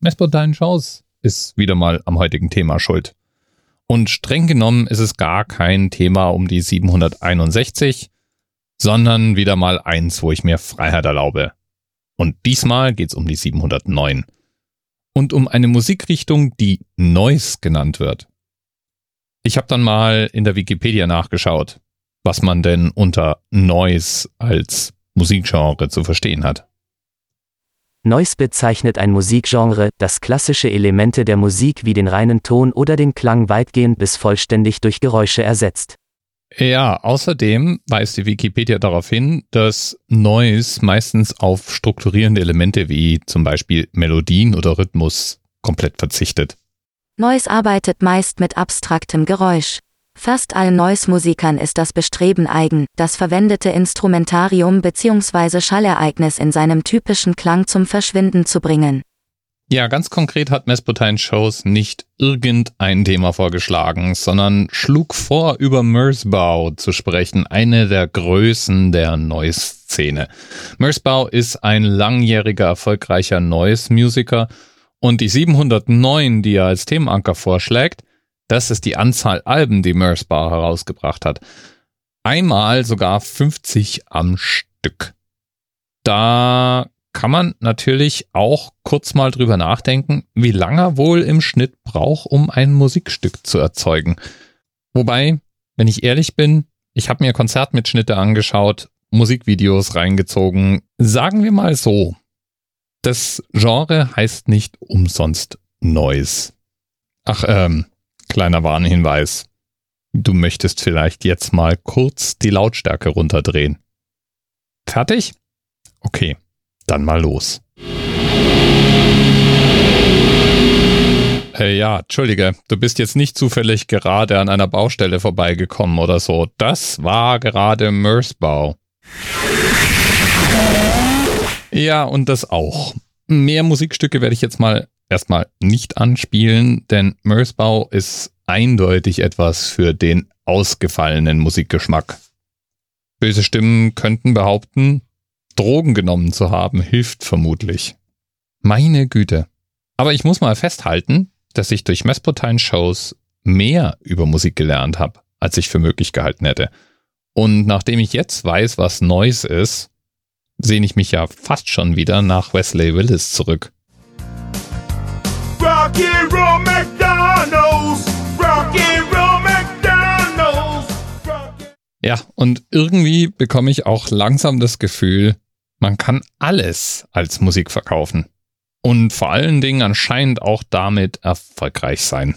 Messpodine Shows ist wieder mal am heutigen Thema schuld. Und streng genommen ist es gar kein Thema um die 761, sondern wieder mal eins, wo ich mir Freiheit erlaube. Und diesmal geht's um die 709. Und um eine Musikrichtung, die Noise genannt wird. Ich habe dann mal in der Wikipedia nachgeschaut, was man denn unter Noise als Musikgenre zu verstehen hat. Noise bezeichnet ein Musikgenre, das klassische Elemente der Musik wie den reinen Ton oder den Klang weitgehend bis vollständig durch Geräusche ersetzt. Ja, außerdem weist die Wikipedia darauf hin, dass Noise meistens auf strukturierende Elemente wie zum Beispiel Melodien oder Rhythmus komplett verzichtet. Noise arbeitet meist mit abstraktem Geräusch. Fast allen Noise-Musikern ist das Bestreben eigen, das verwendete Instrumentarium bzw. Schallereignis in seinem typischen Klang zum Verschwinden zu bringen. Ja, ganz konkret hat Messpotine Shows nicht irgendein Thema vorgeschlagen, sondern schlug vor, über Mersbau zu sprechen, eine der Größen der Noise-Szene. Mersbau ist ein langjähriger erfolgreicher Noise-Musiker und die 709, die er als Themenanker vorschlägt, das ist die Anzahl Alben, die Mersbar herausgebracht hat. Einmal sogar 50 am Stück. Da kann man natürlich auch kurz mal drüber nachdenken, wie lange er wohl im Schnitt braucht, um ein Musikstück zu erzeugen. Wobei, wenn ich ehrlich bin, ich habe mir Konzertmitschnitte angeschaut, Musikvideos reingezogen. Sagen wir mal so, das Genre heißt nicht umsonst Noise. Ach, ähm, Kleiner Warnhinweis. Du möchtest vielleicht jetzt mal kurz die Lautstärke runterdrehen. Fertig? Okay, dann mal los. Hey, ja, entschuldige, du bist jetzt nicht zufällig gerade an einer Baustelle vorbeigekommen oder so. Das war gerade Mörsbau. Ja, und das auch. Mehr Musikstücke werde ich jetzt mal erstmal nicht anspielen, denn Mörsbau ist eindeutig etwas für den ausgefallenen Musikgeschmack. Böse Stimmen könnten behaupten, Drogen genommen zu haben hilft vermutlich. Meine Güte. Aber ich muss mal festhalten, dass ich durch Messpotine-Shows mehr über Musik gelernt habe, als ich für möglich gehalten hätte. Und nachdem ich jetzt weiß, was Noise ist, sehne ich mich ja fast schon wieder nach Wesley Willis zurück. Rock'n'Roll McDonald's, Rock'n'Roll McDonald's. Ja, und irgendwie bekomme ich auch langsam das Gefühl, man kann alles als Musik verkaufen. Und vor allen Dingen anscheinend auch damit erfolgreich sein.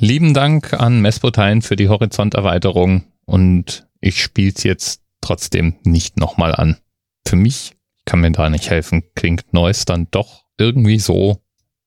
Lieben Dank an Mespotein für die Horizonterweiterung und ich spiele es jetzt trotzdem nicht nochmal an. Für mich, kann mir da nicht helfen, klingt Neues dann doch irgendwie so,